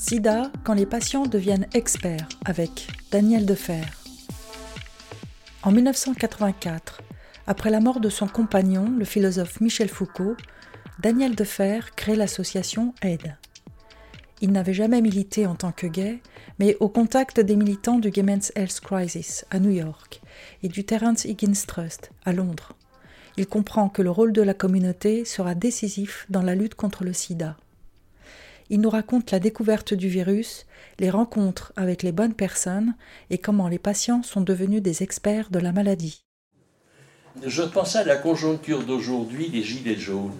SIDA quand les patients deviennent experts avec Daniel Defer. En 1984, après la mort de son compagnon, le philosophe Michel Foucault, Daniel Defer crée l'association AID. Il n'avait jamais milité en tant que gay, mais au contact des militants du Gay Men's Health Crisis à New York et du Terence Higgins Trust à Londres. Il comprend que le rôle de la communauté sera décisif dans la lutte contre le sida. Il nous raconte la découverte du virus, les rencontres avec les bonnes personnes et comment les patients sont devenus des experts de la maladie. Je pensais à la conjoncture d'aujourd'hui des Gilets jaunes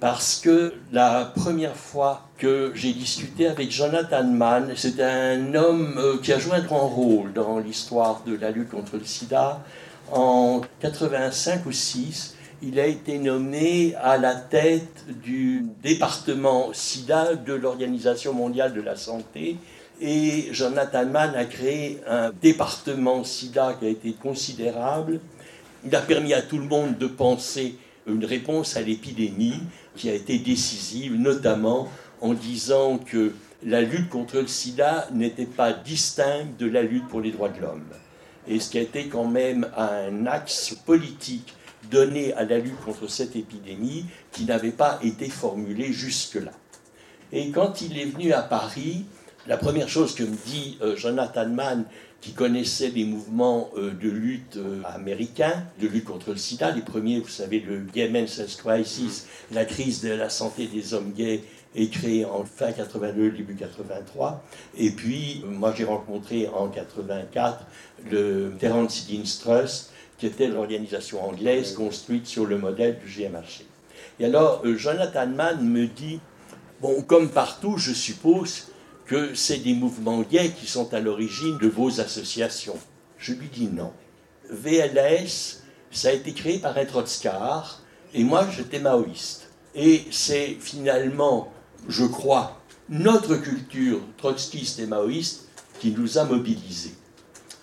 parce que la première fois que j'ai discuté avec Jonathan Mann, c'est un homme euh, qui a joué un grand rôle dans l'histoire de la lutte contre le sida. En 85 ou 6, il a été nommé à la tête du département sida de l'Organisation mondiale de la santé. Et Jonathan Mann a créé un département sida qui a été considérable. Il a permis à tout le monde de penser une réponse à l'épidémie qui a été décisive, notamment en disant que la lutte contre le sida n'était pas distincte de la lutte pour les droits de l'homme. Et ce qui a été quand même un axe politique donné à la lutte contre cette épidémie qui n'avait pas été formulé jusque-là. Et quand il est venu à Paris, la première chose que me dit euh, Jonathan Mann, qui connaissait des mouvements euh, de lutte euh, américains, de lutte contre le sida. Les premiers, vous savez, le Gay Men's Health Crisis, la crise de la santé des hommes gays est créée en fin 82, début 83. Et puis, moi, j'ai rencontré en 84 le Terence Higgins Trust, qui était l'organisation anglaise construite sur le modèle du GMHC. Et alors, euh, Jonathan Mann me dit, bon, comme partout, je suppose, que c'est des mouvements gays qui sont à l'origine de vos associations. Je lui dis non. VLS, ça a été créé par un Trotscar, et moi j'étais maoïste. Et c'est finalement, je crois, notre culture trotskiste et maoïste qui nous a mobilisés.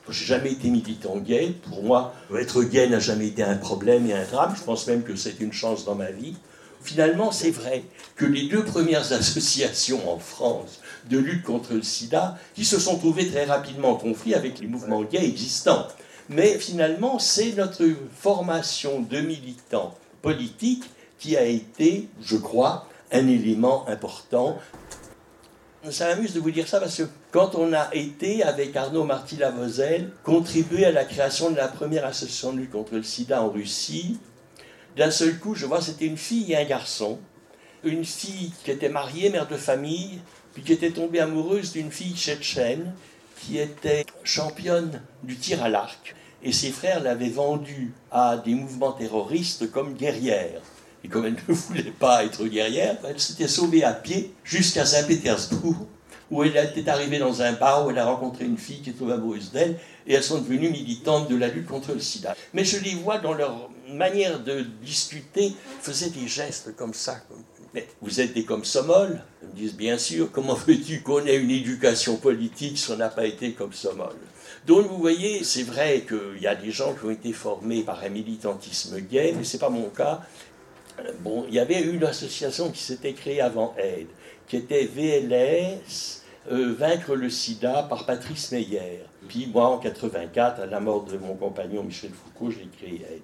J'ai jamais été militant gay. Pour moi, être gay n'a jamais été un problème et un drame. Je pense même que c'est une chance dans ma vie. Finalement, c'est vrai que les deux premières associations en France de lutte contre le sida, qui se sont trouvées très rapidement en conflit avec les mouvements gays existants. Mais finalement, c'est notre formation de militants politiques qui a été, je crois, un élément important. Ça m'amuse de vous dire ça parce que quand on a été, avec Arnaud Marty-Lavozel, contribué à la création de la première association de lutte contre le sida en Russie, d'un seul coup, je vois, c'était une fille et un garçon. Une fille qui était mariée, mère de famille, puis qui était tombée amoureuse d'une fille tchétchène qui était championne du tir à l'arc. Et ses frères l'avaient vendue à des mouvements terroristes comme guerrière. Et comme elle ne voulait pas être guerrière, elle s'était sauvée à pied jusqu'à Saint-Pétersbourg, où elle était arrivée dans un bar où elle a rencontré une fille qui était amoureuse d'elle, et elles sont devenues militantes de la lutte contre le sida. Mais je les vois dans leur manière de discuter, faisaient des gestes comme ça, comme vous êtes des somol Ils me disent Bien sûr, comment veux-tu qu'on ait une éducation politique si on n'a pas été comme somol Donc vous voyez, c'est vrai qu'il y a des gens qui ont été formés par un militantisme gay, mais ce n'est pas mon cas. Bon, il y avait une association qui s'était créée avant Aide, qui était VLS, euh, Vaincre le sida par Patrice Meyer. Puis moi, en 84, à la mort de mon compagnon Michel Foucault, j'ai créé Aide.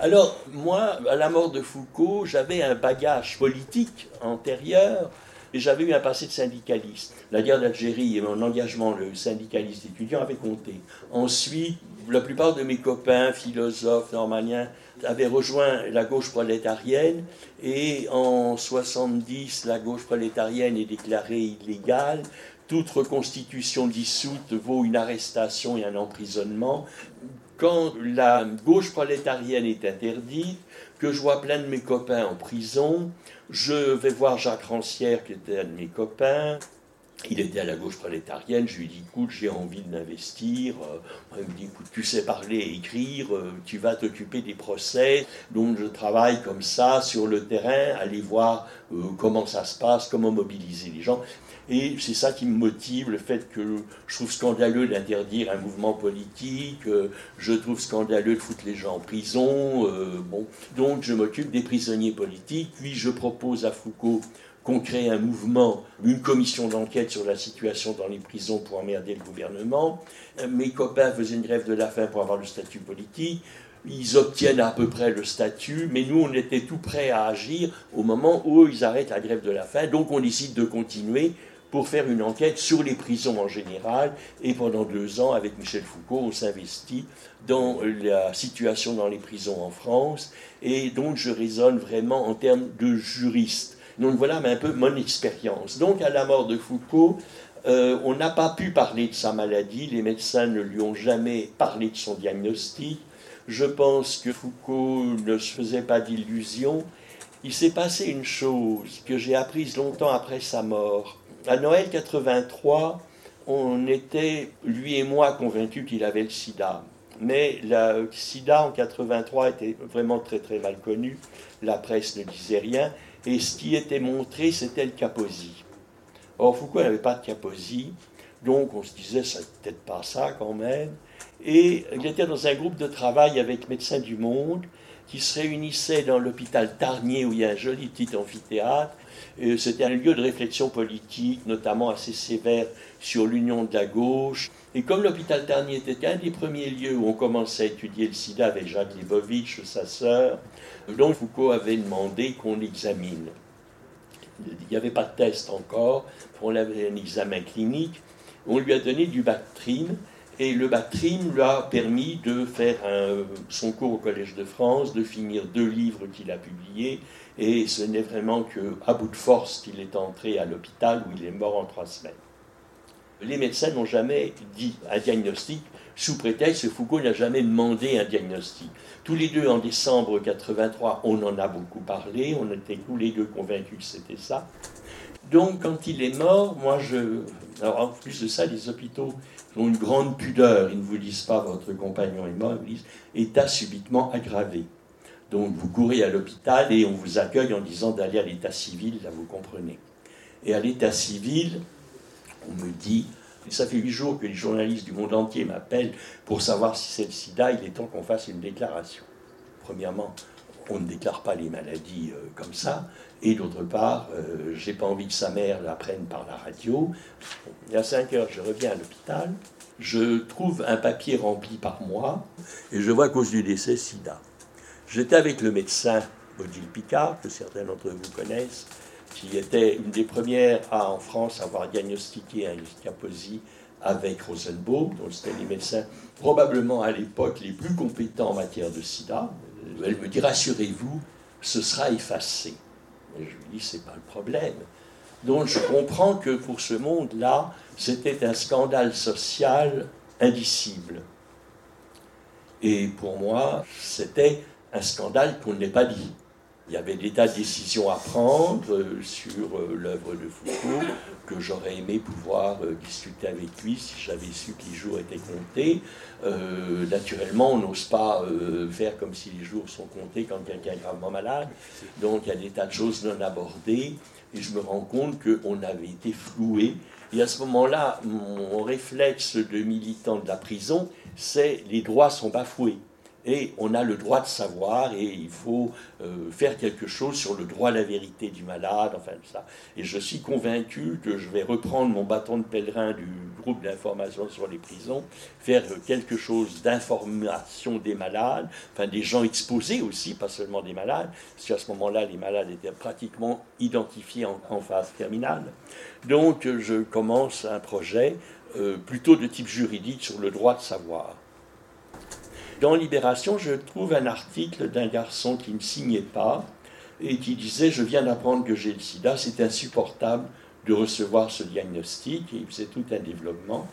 Alors, moi, à la mort de Foucault, j'avais un bagage politique antérieur et j'avais eu un passé de syndicaliste. La guerre d'Algérie et mon engagement, le syndicaliste étudiant, avait compté. Ensuite, la plupart de mes copains, philosophes, normaliens, avaient rejoint la gauche prolétarienne et en 70, la gauche prolétarienne est déclarée illégale. Toute reconstitution dissoute vaut une arrestation et un emprisonnement quand la gauche prolétarienne est interdite, que je vois plein de mes copains en prison, je vais voir Jacques Rancière, qui était un de mes copains. Il était à la gauche prolétarienne, je lui dis écoute, j'ai envie d'investir. Euh, il me dit écoute, tu sais parler et écrire, euh, tu vas t'occuper des procès. Donc je travaille comme ça sur le terrain, aller voir euh, comment ça se passe, comment mobiliser les gens. Et c'est ça qui me motive, le fait que je trouve scandaleux d'interdire un mouvement politique, je trouve scandaleux de foutre les gens en prison. Bon. Donc je m'occupe des prisonniers politiques, puis je propose à Foucault qu'on crée un mouvement, une commission d'enquête sur la situation dans les prisons pour emmerder le gouvernement. Mes copains faisaient une grève de la faim pour avoir le statut politique. Ils obtiennent à peu près le statut, mais nous, on était tout prêts à agir au moment où ils arrêtent la grève de la faim. Donc, on décide de continuer pour faire une enquête sur les prisons en général. Et pendant deux ans, avec Michel Foucault, on s'investit dans la situation dans les prisons en France. Et donc, je raisonne vraiment en termes de juriste. Donc voilà un peu mon expérience. Donc à la mort de Foucault, euh, on n'a pas pu parler de sa maladie, les médecins ne lui ont jamais parlé de son diagnostic. Je pense que Foucault ne se faisait pas d'illusions. Il s'est passé une chose que j'ai apprise longtemps après sa mort. À Noël 83, on était, lui et moi, convaincus qu'il avait le sida. Mais le sida en 83 était vraiment très très mal connu. La presse ne disait rien. Et ce qui était montré, c'était le Kaposi. Or, Foucault n'avait pas de Kaposi, donc on se disait, ça peut-être pas ça quand même. Et il était dans un groupe de travail avec Médecins du Monde qui se réunissaient dans l'hôpital Tarnier où il y a un joli petit amphithéâtre. C'était un lieu de réflexion politique, notamment assez sévère sur l'union de la gauche. Et comme l'hôpital Tarnier était un des premiers lieux où on commençait à étudier le sida avec Jacques Lebovitch, sa sœur, donc Foucault avait demandé qu'on l'examine. Il n'y avait pas de test encore, on avait un examen clinique. On lui a donné du Bactrine, et le Bactrine lui a permis de faire son cours au Collège de France, de finir deux livres qu'il a publiés, et ce n'est vraiment qu'à bout de force qu'il est entré à l'hôpital où il est mort en trois semaines. Les médecins n'ont jamais dit un diagnostic, sous prétexte que Foucault n'a jamais demandé un diagnostic. Tous les deux, en décembre 83, on en a beaucoup parlé, on était tous les deux convaincus que c'était ça. Donc, quand il est mort, moi, je. En plus de ça, les hôpitaux ont une grande pudeur. Ils ne vous disent pas votre compagnon est mort, ils vous disent état subitement aggravé. Donc, vous courez à l'hôpital et on vous accueille en disant d'aller à l'état civil, là, vous comprenez. Et à l'état civil, on me dit ça fait huit jours que les journalistes du monde entier m'appellent pour savoir si c'est le sida. Il est temps qu'on fasse une déclaration. Premièrement, on ne déclare pas les maladies euh, comme ça. Et d'autre part, euh, j'ai pas envie que sa mère l'apprenne par la radio. Il y a 5 heures, je reviens à l'hôpital. Je trouve un papier rempli par moi et je vois cause du décès sida. J'étais avec le médecin Odile Picard, que certains d'entre vous connaissent, qui était une des premières à, en France, avoir diagnostiqué un Kaposi avec Rosenbaum, dont c'était les médecins probablement à l'époque les plus compétents en matière de sida. Elle me dit rassurez-vous, ce sera effacé. Et je lui dis c'est pas le problème. Donc je comprends que pour ce monde-là, c'était un scandale social indicible. Et pour moi, c'était un scandale qu'on n'ait pas dit. Il y avait des tas de décisions à prendre euh, sur euh, l'œuvre de Foucault que j'aurais aimé pouvoir euh, discuter avec lui si j'avais su que les jours étaient comptés. naturellement, on n'ose pas faire comme si les jours sont comptés quand quelqu'un est gravement malade. Donc il y a des tas de choses non abordées et je me rends compte qu'on avait été floué. Et à ce moment-là, mon réflexe de militant de la prison, c'est les droits sont bafoués et on a le droit de savoir et il faut euh, faire quelque chose sur le droit à la vérité du malade, enfin ça. Et je suis convaincu que je vais reprendre mon bâton de pèlerin du groupe d'information sur les prisons, faire quelque chose d'information des malades, enfin des gens exposés aussi, pas seulement des malades, parce qu'à ce moment-là, les malades étaient pratiquement identifiés en, phase terminale. Donc je commence un projet euh, plutôt de type juridique sur le droit de savoir. Dans Libération, je trouve un article d'un garçon qui ne signait pas et qui disait Je viens d'apprendre que j'ai le sida, c'est insupportable de recevoir ce diagnostic. Et il faisait tout un développement.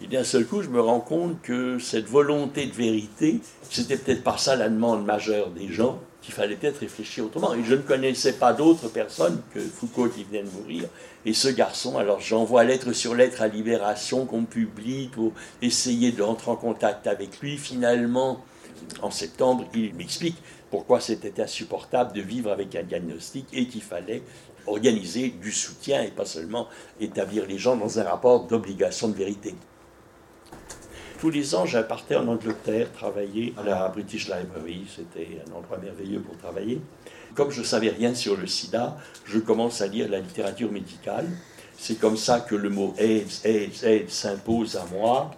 Et d'un seul coup, je me rends compte que cette volonté de vérité, c'était peut-être pas ça la demande majeure des gens, qu'il fallait peut-être réfléchir autrement. Et je ne connaissais pas d'autres personnes que Foucault qui venait de mourir. Et ce garçon, alors j'envoie lettre sur lettre à Libération qu'on publie pour essayer d'entrer en contact avec lui. Finalement, en septembre, il m'explique pourquoi c'était insupportable de vivre avec un diagnostic et qu'il fallait organiser du soutien et pas seulement établir les gens dans un rapport d'obligation de vérité. Tous les ans, je en Angleterre travailler à la British Library. C'était un endroit merveilleux pour travailler. Comme je ne savais rien sur le sida, je commence à lire la littérature médicale. C'est comme ça que le mot AIDS, AIDS, AIDS s'impose à moi.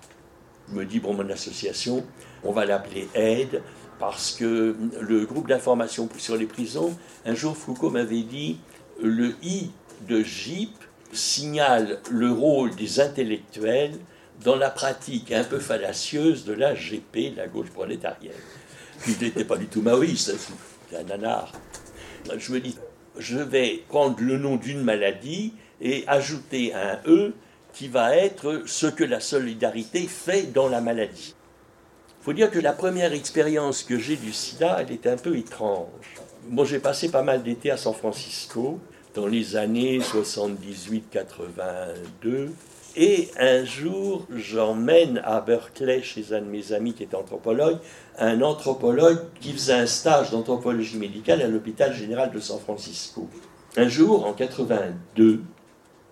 Je me dis, bon, mon association, on va l'appeler AIDS parce que le groupe d'information sur les prisons, un jour Foucault m'avait dit, le I de GIP signale le rôle des intellectuels dans la pratique un peu fallacieuse de la GP, la gauche prolétarienne. Il n'était pas du tout maoïste, c'est un nanar. Je me dis, je vais prendre le nom d'une maladie et ajouter un E qui va être ce que la solidarité fait dans la maladie. Il faut dire que la première expérience que j'ai du sida, elle est un peu étrange. Moi, j'ai passé pas mal d'été à San Francisco dans les années 78-82. Et un jour, j'emmène à Berkeley, chez un de mes amis qui est anthropologue, un anthropologue qui faisait un stage d'anthropologie médicale à l'hôpital général de San Francisco. Un jour, en 82,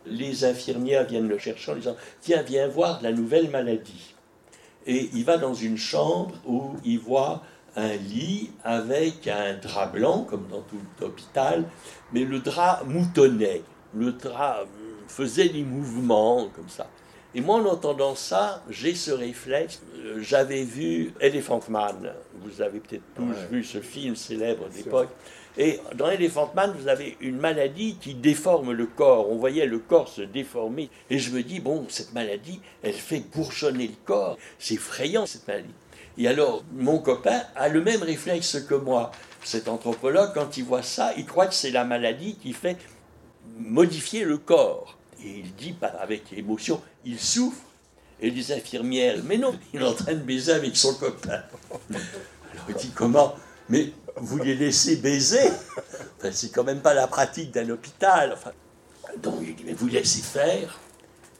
les infirmières viennent le chercher en disant Tiens, viens voir la nouvelle maladie. Et il va dans une chambre où il voit un lit avec un drap blanc, comme dans tout hôpital, mais le drap moutonnait, le drap faisait des mouvements comme ça. Et moi, en entendant ça, j'ai ce réflexe. Euh, j'avais vu Elephant Man. Vous avez peut-être tous vu ce film célèbre d'époque. Et dans Elephant Man, vous avez une maladie qui déforme le corps. On voyait le corps se déformer. Et je me dis, bon, cette maladie, elle fait bourgeonner le corps. C'est effrayant, cette maladie. Et alors, mon copain a le même réflexe que moi. Cet anthropologue, quand il voit ça, il croit que c'est la maladie qui fait modifier le corps. Et il dit avec émotion, il souffre. Et les infirmières, mais non, il est en train de baiser avec son copain. Alors il dit, comment Mais vous les laissez baiser? Enfin, C'est quand même pas la pratique d'un hôpital. Enfin, donc il dit, mais vous laissez faire.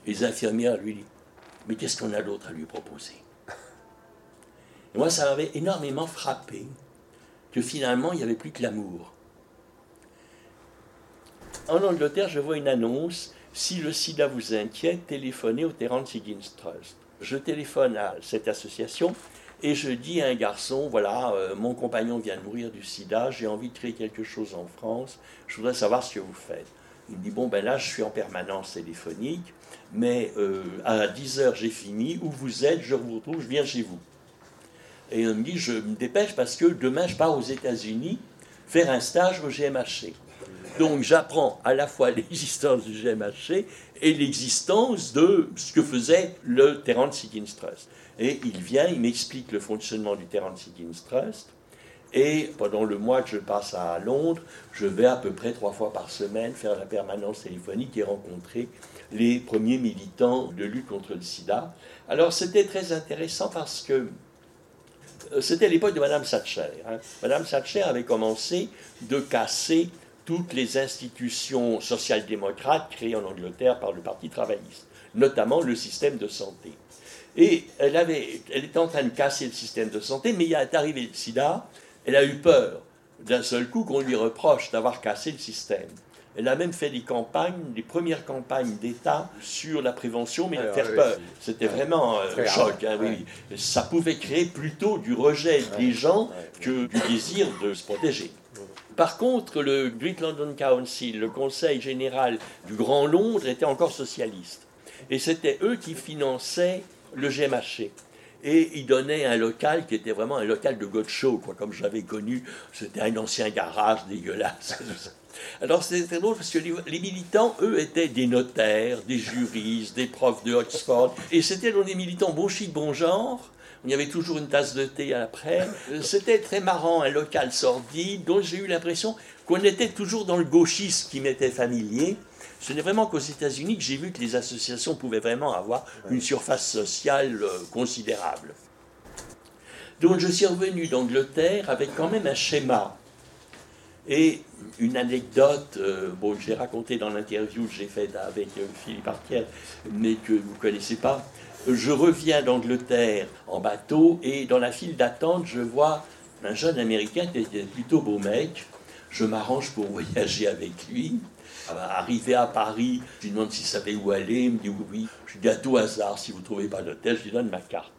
Les infirmières lui disent, mais qu'est-ce qu'on a d'autre à lui proposer? Moi, ça m'avait énormément frappé que finalement, il n'y avait plus que l'amour. En Angleterre, je vois une annonce si le sida vous inquiète, téléphonez au Terence Higgins Trust. Je téléphone à cette association et je dis à un garçon voilà, euh, mon compagnon vient de mourir du sida, j'ai envie de créer quelque chose en France, je voudrais savoir ce que vous faites. Il me dit bon, ben là, je suis en permanence téléphonique, mais euh, à 10 heures, j'ai fini. Où vous êtes Je vous retrouve, je viens chez vous. Et on me dit, je me dépêche parce que demain, je pars aux États-Unis faire un stage au GMHC. Donc j'apprends à la fois l'existence du GMHC et l'existence de ce que faisait le Terence Higgins Trust. Et il vient, il m'explique le fonctionnement du Terence Higgins Trust. Et pendant le mois que je passe à Londres, je vais à peu près trois fois par semaine faire la permanence téléphonique et rencontrer les premiers militants de lutte contre le sida. Alors c'était très intéressant parce que euh, c'était l'époque de Madame Thatcher. Hein. Madame Thatcher avait commencé de casser toutes les institutions social-démocrates créées en Angleterre par le Parti travailliste, notamment le système de santé. Et elle, avait, elle était en train de casser le système de santé, mais il est arrivé le sida, elle a eu peur d'un seul coup qu'on lui reproche d'avoir cassé le système. Elle a même fait des campagnes, des premières campagnes d'État sur la prévention, mais faire peur. C'était vraiment un choc. Hein, oui. Ça pouvait créer plutôt du rejet des gens que du désir de se protéger. Par contre, le Great London Council, le Conseil général du Grand Londres, était encore socialiste. Et c'était eux qui finançaient le GMHC et ils donnaient un local qui était vraiment un local de Godshow, quoi, comme j'avais connu. C'était un ancien garage dégueulasse. Alors c'était drôle parce que les, militants, eux, étaient des notaires, des juristes, des profs de Oxford. Et c'était des militants bon chic, bon genre. Il y avait toujours une tasse de thé après. C'était très marrant, un local sordide, dont j'ai eu l'impression qu'on était toujours dans le gauchisme qui m'était familier. Ce n'est vraiment qu'aux États-Unis que j'ai vu que les associations pouvaient vraiment avoir une surface sociale euh, considérable. Donc je suis revenu d'Angleterre avec quand même un schéma et une anecdote, euh, bon, que j'ai racontée dans l'interview que j'ai faite avec euh, Philippe Artiel, mais que vous ne connaissez pas. Je reviens d'Angleterre en bateau et dans la file d'attente, je vois un jeune Américain qui était plutôt beau mec. Je m'arrange pour voyager avec lui. Arrivé à Paris, je lui demande s'il savait où aller. Il me dit oui. Je dis à tout hasard, si vous ne trouvez pas d'hôtel, je lui donne ma carte.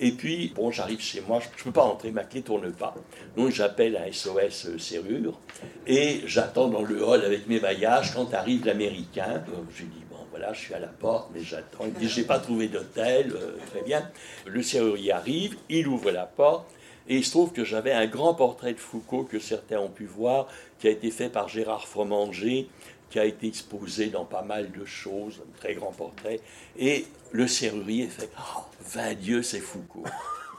Et puis, bon, j'arrive chez moi, je ne peux pas rentrer, ma clé tourne pas. Donc j'appelle un SOS euh, serrure et j'attends dans le hall avec mes bagages quand arrive l'américain. Je lui dis, bon voilà, je suis à la porte, mais j'attends. Il j'ai pas trouvé d'hôtel, euh, très bien. Le serrurier arrive, il ouvre la porte. Et il se trouve que j'avais un grand portrait de Foucault que certains ont pu voir, qui a été fait par Gérard Fromanger, qui a été exposé dans pas mal de choses, un très grand portrait. Et le serrurier fait oh, Vingt Dieu, c'est Foucault.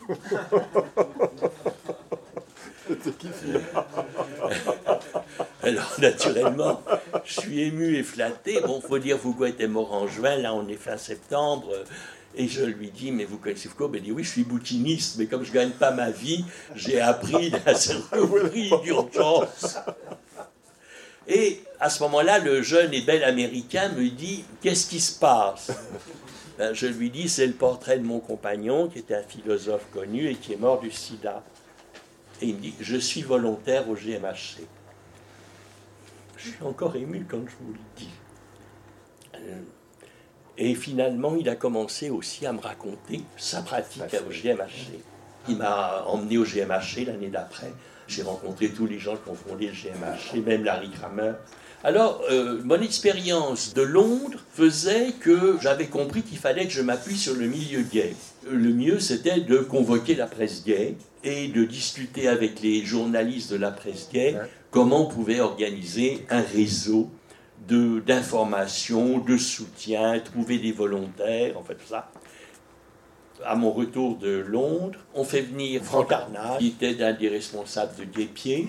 Alors, naturellement, je suis ému et flatté. Bon, faut dire, Foucault était mort en juin, là, on est fin septembre. Et je lui dis, mais vous connaissez Foucault? Il dit, oui, je suis boutiniste, mais comme je ne gagne pas ma vie, j'ai appris la serrurerie d'urgence. Et à ce moment-là, le jeune et bel Américain me dit, qu'est-ce qui se passe? Ben, Je lui dis, c'est le portrait de mon compagnon, qui était un philosophe connu et qui est mort du sida. Et il me dit, je suis volontaire au GMHC. Je suis encore ému quand je vous le dis. Euh, et finalement, il a commencé aussi à me raconter sa pratique au GMHC. Il m'a emmené au GMHC l'année d'après. J'ai rencontré tous les gens qui ont fondé le GMHC, même Larry Kramer. Alors, euh, mon expérience de Londres faisait que j'avais compris qu'il fallait que je m'appuie sur le milieu gay. Le mieux, c'était de convoquer la presse gay et de discuter avec les journalistes de la presse gay comment on pouvait organiser un réseau d'information, de, soutien, trouver des volontaires, en fait tout ça. À mon retour de Londres, on fait venir Franck Arnal, qui était un des responsables de Guépier,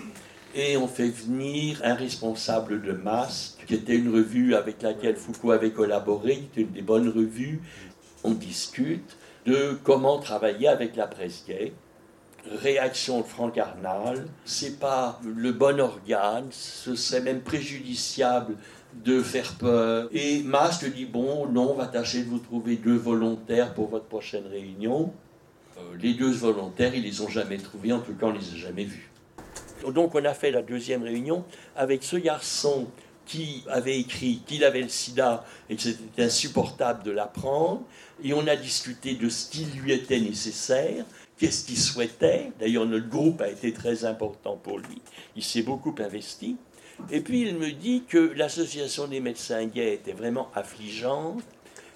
et on fait venir un responsable de Masque, qui était une revue avec laquelle Foucault avait collaboré, qui était une des bonnes revues. On discute de comment travailler avec la presse gay réaction de Franck Arnal, c'est pas le bon organe, ce serait même préjudiciable de faire peur. Et Masque dit bon, non, on va tâcher de vous trouver deux volontaires pour votre prochaine réunion. Euh, les deux volontaires, ils les ont jamais trouvés, en tout cas, on les a jamais vus. Donc, on a fait la deuxième réunion avec ce garçon qui avait écrit qu'il avait le sida et que c'était insupportable de l'apprendre. Et on a discuté de ce qui lui était nécessaire, qu'est-ce qu'il souhaitait. D'ailleurs, notre groupe a été très important pour lui. Il s'est beaucoup investi. Et puis il me dit que l'association des médecins gays était vraiment affligeante,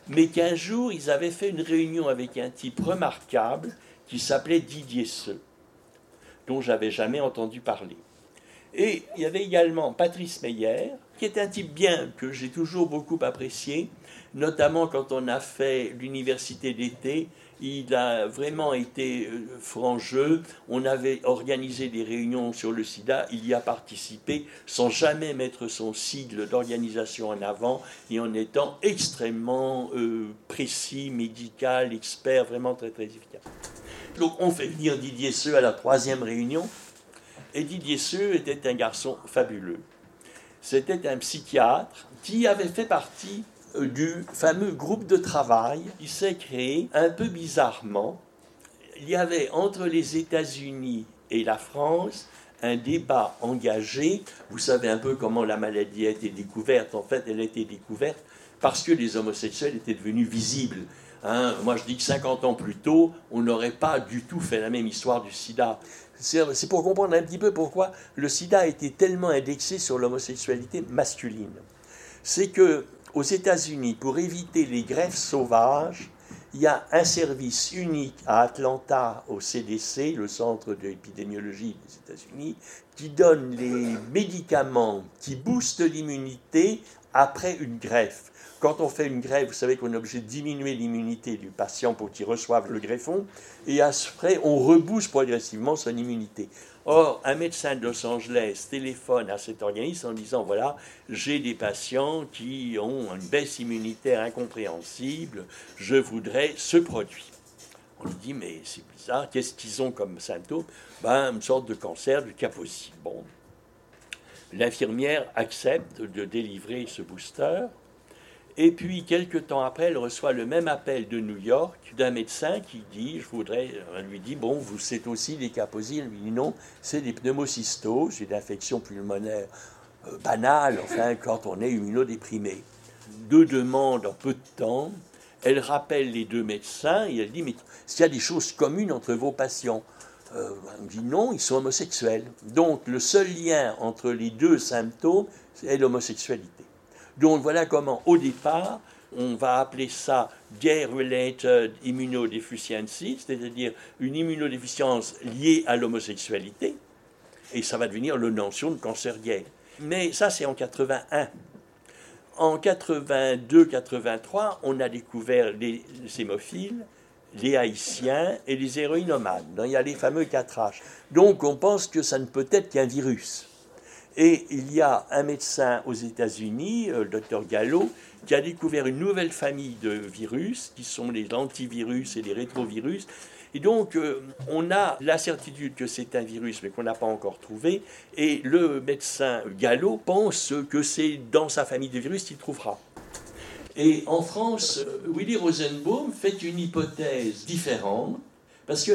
mais qu'un jour ils avaient fait une réunion avec un type remarquable qui s'appelait Didier Seux, dont j'avais jamais entendu parler. Et il y avait également Patrice Meyer, qui est un type bien que j'ai toujours beaucoup apprécié, notamment quand on a fait l'université d'été il a vraiment été euh, franc. On avait organisé des réunions sur le sida. Il y a participé sans jamais mettre son sigle d'organisation en avant et en étant extrêmement euh, précis, médical, expert, vraiment très très efficace. Donc on fait venir Didier Seux à la troisième réunion. Et Didier Seux était un garçon fabuleux. C'était un psychiatre qui avait fait partie du fameux groupe de travail qui s'est créé un peu bizarrement. Il y avait entre les États-Unis et la France un débat engagé. Vous savez un peu comment la maladie a été découverte. En fait, elle a été découverte parce que les homosexuels étaient devenus visibles. Hein. moi, je dis que 50 ans plus tôt, on n'aurait pas du tout fait la même histoire du sida. C'est pour comprendre un petit peu pourquoi le sida a été tellement indexé sur l'homosexualité masculine. C'est que aux États-Unis, pour éviter les greffes sauvages, il y a un service unique à Atlanta, au CDC, le Centre d'épidémiologie des États-Unis, qui donne les médicaments qui boostent l'immunité après une greffe. Quand on fait une greffe, vous savez qu'on est obligé de diminuer l'immunité du patient pour qu'il reçoive le greffon, et après, on rebooste progressivement son immunité. Or, un médecin de Los Angeles téléphone à cet organisme en disant voilà, j'ai des patients qui ont une baisse immunitaire incompréhensible, je voudrais ce produit. On lui dit mais c'est bizarre, qu'est-ce qu'ils ont comme symptômes? Ben, Une sorte de cancer du Kaposi. Bon. L'infirmière accepte de délivrer ce booster. Et puis, quelques temps après, elle reçoit le même appel de New York d'un médecin qui dit, je voudrais, elle lui dit, bon, vous c'est aussi des caposies. Elle lui dit, non, c'est des pneumocystoses, une infection pulmonaire euh, banale, enfin, quand on est immunodéprimé. Deux demandes en peu de temps. elle rappelle les deux médecins et elle dit Mais s'il y a des choses communes entre vos patients? Euh, On dit non, ils sont homosexuels. Donc le seul lien entre les deux symptômes, c'est l'homosexualité. Donc voilà comment, au départ, on va appeler ça gay-related immunodeficiency, c'est-à-dire une immunodéficience liée à l'homosexualité, et ça va devenir le notion de cancer gay. Mais ça, c'est en 81. En 82-83, on a découvert les hémophiles, les haïtiens et les héroïnomades. Il y a les fameux 4H. Donc on pense que ça ne peut être qu'un virus. Et il y a un médecin aux États-Unis, euh, le docteur Gallo, qui a découvert une nouvelle famille de virus, qui sont les antivirus et les rétrovirus. Et donc, euh, on a la certitude que c'est un virus, mais qu'on n'a pas encore trouvé. Et le médecin Gallo pense que c'est dans sa famille de virus qu'il trouvera. Et en France, euh, Willy Rosenbaum fait une hypothèse différente, parce que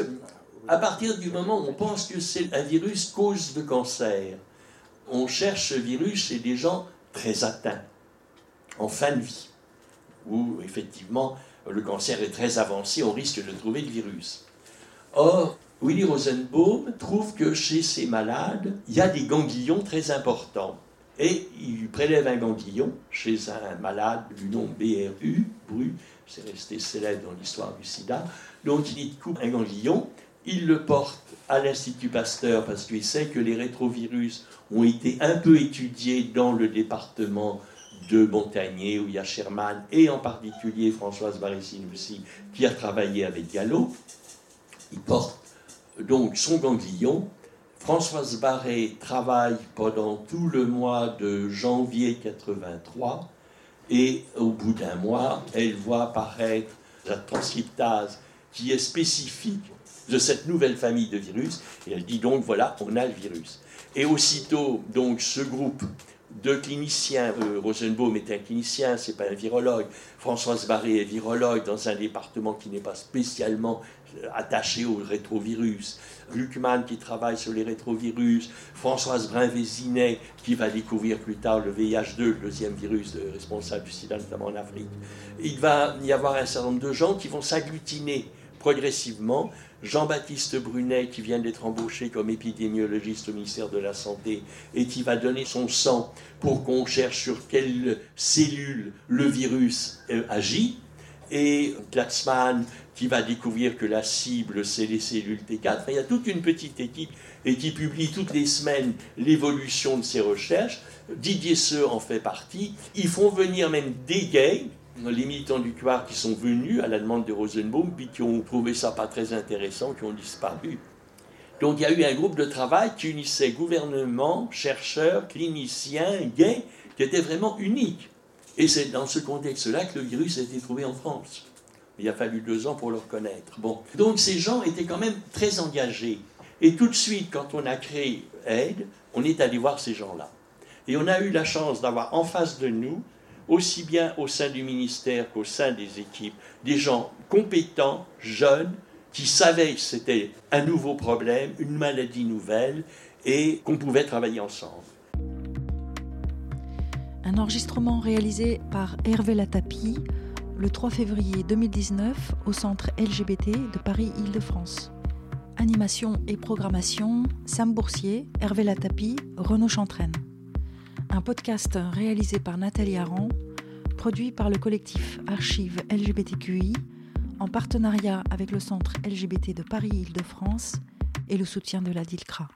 à partir du moment où on pense que c'est un virus cause de cancer, on cherche ce virus chez des gens très atteints, en fin de vie, où effectivement le cancer est très avancé, on risque de trouver le virus. Or, Willy Rosenbaum trouve que chez ces malades, il y a des ganglions très importants. Et il prélève un ganglion chez un malade du nom BRU, BRU, c'est resté célèbre dans l'histoire du sida. Donc il coupe un ganglion, il le porte à l'Institut Pasteur parce qu'il sait que les rétrovirus ont été un peu étudiés dans le département de Montagnier, où il y a Sherman, et en particulier Françoise Barricine aussi, qui a travaillé avec Gallo. Il porte donc son ganglion. Françoise Barré travaille pendant tout le mois de janvier 83 et au bout d'un mois, elle voit apparaître la transcriptase qui est spécifique de cette nouvelle famille de virus et elle dit donc voilà, on a le virus. Et aussitôt, donc, ce groupe de cliniciens, euh, Rosenbaum est un clinicien, c'est pas un virologue, Françoise Barré est virologue dans un département qui n'est pas spécialement attaché au rétrovirus, Gluckman qui travaille sur les rétrovirus, Françoise Brun-Vézinet qui va découvrir plus tard le VIH2, le deuxième virus responsable du sida, notamment en Afrique. Il va y avoir un certain nombre de gens qui vont s'agglutiner progressivement Jean-Baptiste Brunet, qui vient d'être embauché comme épidémiologiste au ministère de la Santé et qui va donner son sang pour qu'on cherche sur quelle cellule le virus euh, agit. Et Klatzmann, qui va découvrir que la cible, c'est les cellules T4. il y a toute une petite équipe et qui publie toutes les semaines l'évolution de ces recherches. Didier Seux en fait partie. Ils font venir même des gays les militants du CUAR qui sont venus à la demande de Rosenbaum, puis qui ont trouvé ça pas très intéressant, qui ont disparu. Donc il y a eu un groupe de travail qui unissait gouvernement, chercheurs, cliniciens, gays, qui était vraiment unique. Et c'est dans ce contexte-là que le virus a été trouvé en France. Il a fallu deux ans pour le reconnaître. Bon. Donc ces gens étaient quand même très engagés. Et tout de suite, quand on a créé AID, on est allé voir ces gens-là. Et on a eu la chance d'avoir en face de nous aussi bien au sein du ministère qu'au sein des équipes, des gens compétents, jeunes, qui savaient que c'était un nouveau problème, une maladie nouvelle, et qu'on pouvait travailler ensemble. Un enregistrement réalisé par Hervé Latapi le 3 février 2019 au centre LGBT de Paris-Île-de-France. Animation et programmation, Sam Boursier, Hervé Latapi, Renaud Chantraine un podcast réalisé par Nathalie Aran, produit par le collectif Archives LGBTQI, en partenariat avec le Centre LGBT de Paris-Île-de-France et le soutien de la DILCRA.